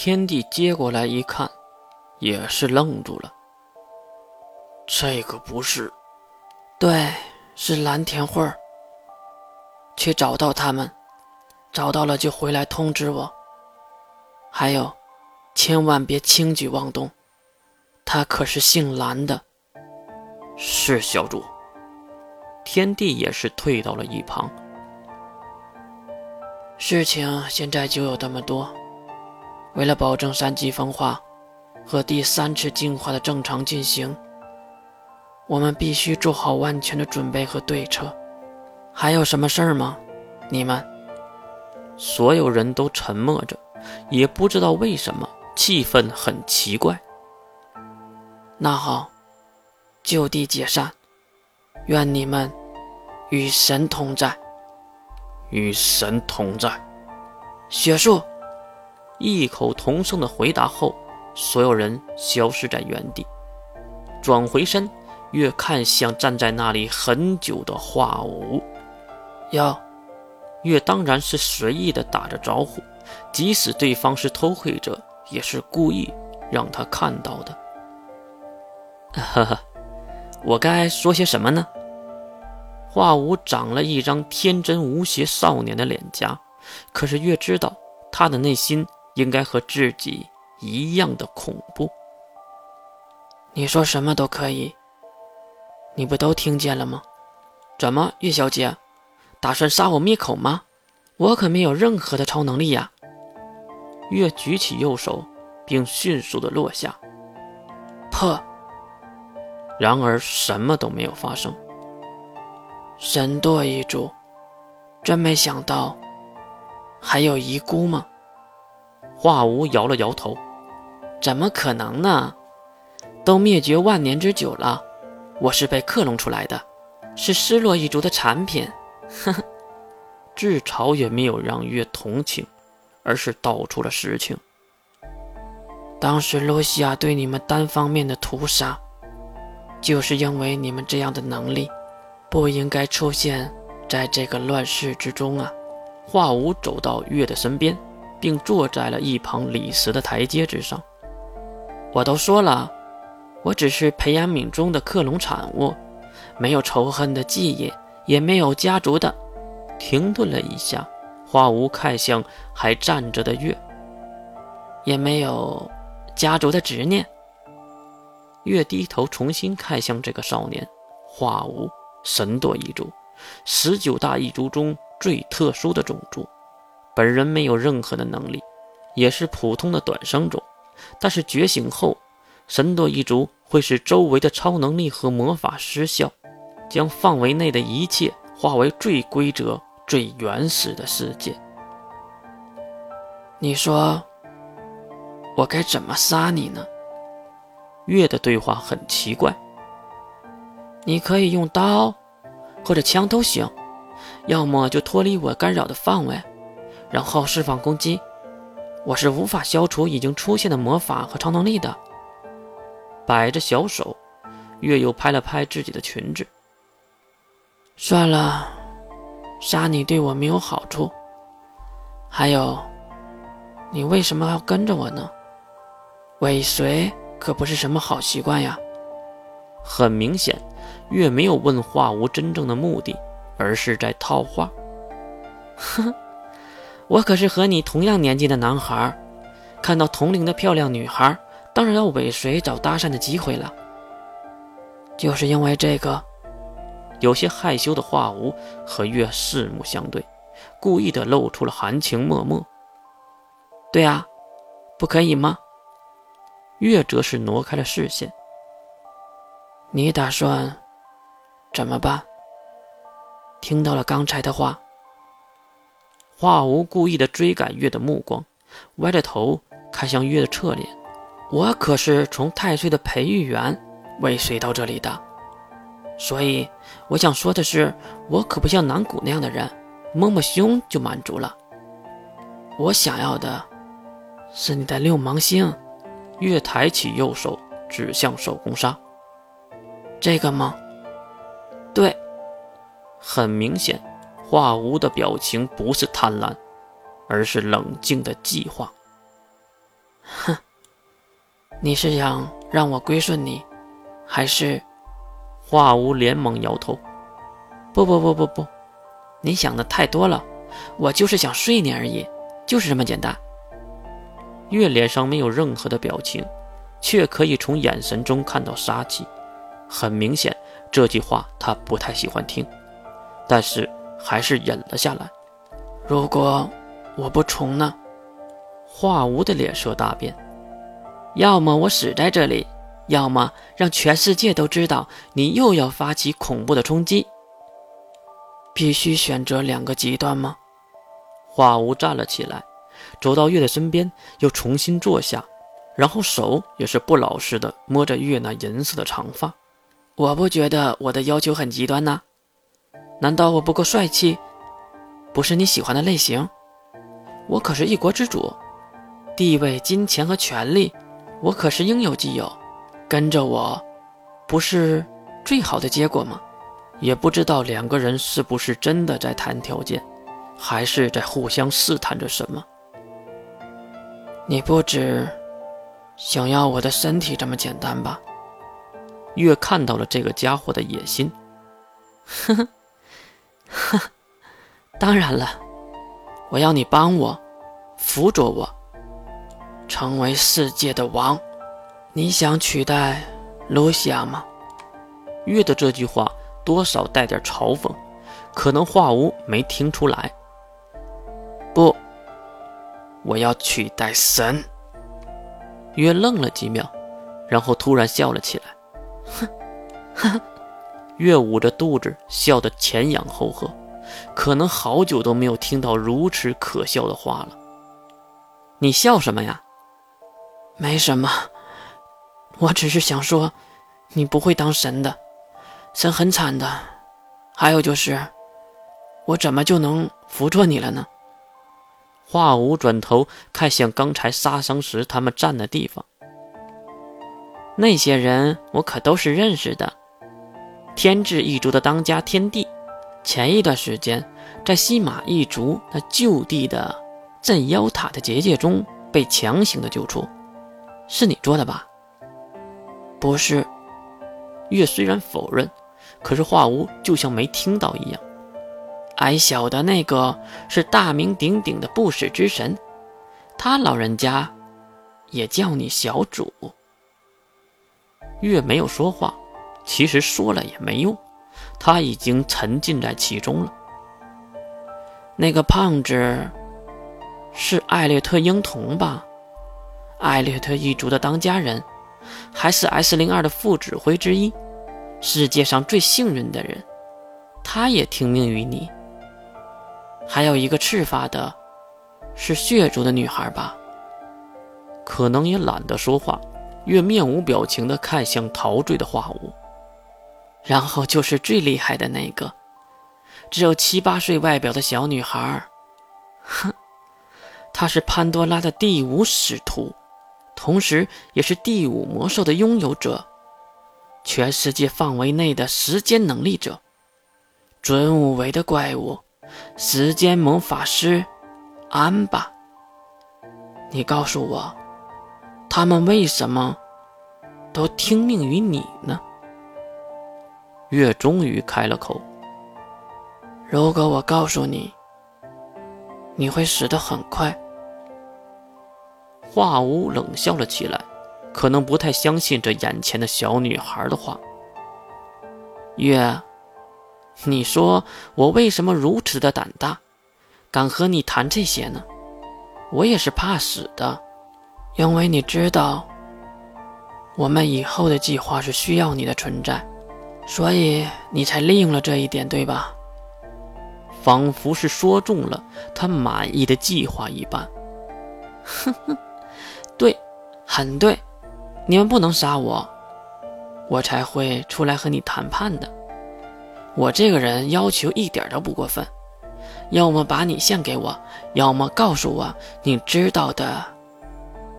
天帝接过来一看，也是愣住了。这个不是，对，是蓝田慧儿。去找到他们，找到了就回来通知我。还有，千万别轻举妄动，他可是姓蓝的。是小主。天帝也是退到了一旁。事情现在就有这么多，为了保证三级分化和第三次进化的正常进行，我们必须做好万全的准备和对策。还有什么事儿吗？你们？所有人都沉默着，也不知道为什么，气氛很奇怪。那好，就地解散。愿你们与神同在。与神同在。雪树异口同声的回答后，所有人消失在原地，转回身，越看向站在那里很久的华武。要，月当然是随意的打着招呼，即使对方是偷窥者，也是故意让他看到的。呵呵，我该说些什么呢？华武长了一张天真无邪少年的脸颊，可是月知道他的内心应该和自己一样的恐怖。你说什么都可以，你不都听见了吗？怎么，月小姐？打算杀我灭口吗？我可没有任何的超能力呀！月举起右手，并迅速的落下。破。然而什么都没有发生。神舵一主，真没想到还有遗孤吗？华无摇了摇头。怎么可能呢？都灭绝万年之久了，我是被克隆出来的，是失落一族的产品。呵呵，至朝也没有让月同情，而是道出了实情。当时罗西亚对你们单方面的屠杀，就是因为你们这样的能力，不应该出现在这个乱世之中啊！华无走到月的身边，并坐在了一旁李石的台阶之上。我都说了，我只是培养皿中的克隆产物，没有仇恨的记忆。也没有家族的。停顿了一下，花无看向还站着的月，也没有家族的执念。月低头重新看向这个少年，花无神舵一族，十九大一族中最特殊的种族。本人没有任何的能力，也是普通的短生种。但是觉醒后，神舵一族会使周围的超能力和魔法失效。将范围内的一切化为最规则、最原始的世界。你说，我该怎么杀你呢？月的对话很奇怪。你可以用刀，或者枪都行，要么就脱离我干扰的范围，然后释放攻击。我是无法消除已经出现的魔法和超能力的。摆着小手，月又拍了拍自己的裙子。算了，杀你对我没有好处。还有，你为什么要跟着我呢？尾随可不是什么好习惯呀。很明显，月没有问话无真正的目的，而是在套话。哼，我可是和你同样年纪的男孩，看到同龄的漂亮女孩，当然要尾随找搭讪的机会了。就是因为这个。有些害羞的华无和月四目相对，故意的露出了含情脉脉。对啊，不可以吗？月则是挪开了视线。你打算怎么办？听到了刚才的话，华无故意的追赶月的目光，歪着头看向月的侧脸。我可是从太岁的培育园尾随到这里的。所以，我想说的是，我可不像南谷那样的人，摸摸胸就满足了。我想要的，是你的六芒星。月抬起右手指向手工砂，这个吗？对。很明显，华无的表情不是贪婪，而是冷静的计划。哼，你是想让我归顺你，还是？华无连忙摇头：“不不不不不，你想的太多了，我就是想睡你而已，就是这么简单。”月脸上没有任何的表情，却可以从眼神中看到杀气。很明显，这句话他不太喜欢听，但是还是忍了下来。如果我不从呢？华无的脸色大变。要么我死在这里。要么让全世界都知道你又要发起恐怖的冲击，必须选择两个极端吗？华无站了起来，走到月的身边，又重新坐下，然后手也是不老实的摸着月那银色的长发。我不觉得我的要求很极端呢？难道我不够帅气？不是你喜欢的类型？我可是一国之主，地位、金钱和权力，我可是应有尽有。跟着我，不是最好的结果吗？也不知道两个人是不是真的在谈条件，还是在互相试探着什么。你不止想要我的身体这么简单吧？月看到了这个家伙的野心，呵呵，呵，当然了，我要你帮我，辅佐我，成为世界的王。你想取代露西亚吗？月的这句话多少带点嘲讽，可能话无没听出来。不，我要取代神。月愣了几秒，然后突然笑了起来。哼，哈！月捂着肚子笑得前仰后合，可能好久都没有听到如此可笑的话了。你笑什么呀？没什么。我只是想说，你不会当神的，神很惨的。还有就是，我怎么就能辅佐你了呢？华武转头看向刚才杀伤时他们站的地方，那些人我可都是认识的。天智一族的当家天帝，前一段时间在西马一族那就地的镇妖塔的结界中被强行的救出，是你做的吧？不是，月虽然否认，可是华无就像没听到一样。矮小的那个是大名鼎鼎的不死之神，他老人家也叫你小主。月没有说话，其实说了也没用，他已经沉浸在其中了。那个胖子是艾略特婴童吧？艾略特一族的当家人。还是 S 零二的副指挥之一，世界上最幸运的人，他也听命于你。还有一个赤发的，是血族的女孩吧？可能也懒得说话，越面无表情地看向陶醉的画物。然后就是最厉害的那个，只有七八岁外表的小女孩。哼，她是潘多拉的第五使徒。同时，也是第五魔兽的拥有者，全世界范围内的时间能力者，准五维的怪物，时间魔法师安巴。你告诉我，他们为什么都听命于你呢？月终于开了口：“如果我告诉你，你会死得很快。”华无冷笑了起来，可能不太相信这眼前的小女孩的话。月，你说我为什么如此的胆大，敢和你谈这些呢？我也是怕死的，因为你知道，我们以后的计划是需要你的存在，所以你才利用了这一点，对吧？仿佛是说中了他满意的计划一般。哼哼。对，很对，你们不能杀我，我才会出来和你谈判的。我这个人要求一点都不过分，要么把你献给我，要么告诉我你知道的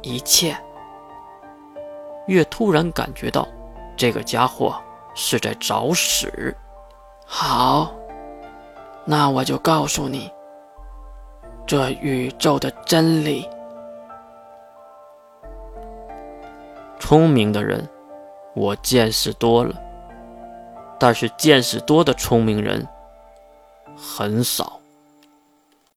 一切。月突然感觉到，这个家伙是在找死。好，那我就告诉你，这宇宙的真理。聪明的人，我见识多了，但是见识多的聪明人很少。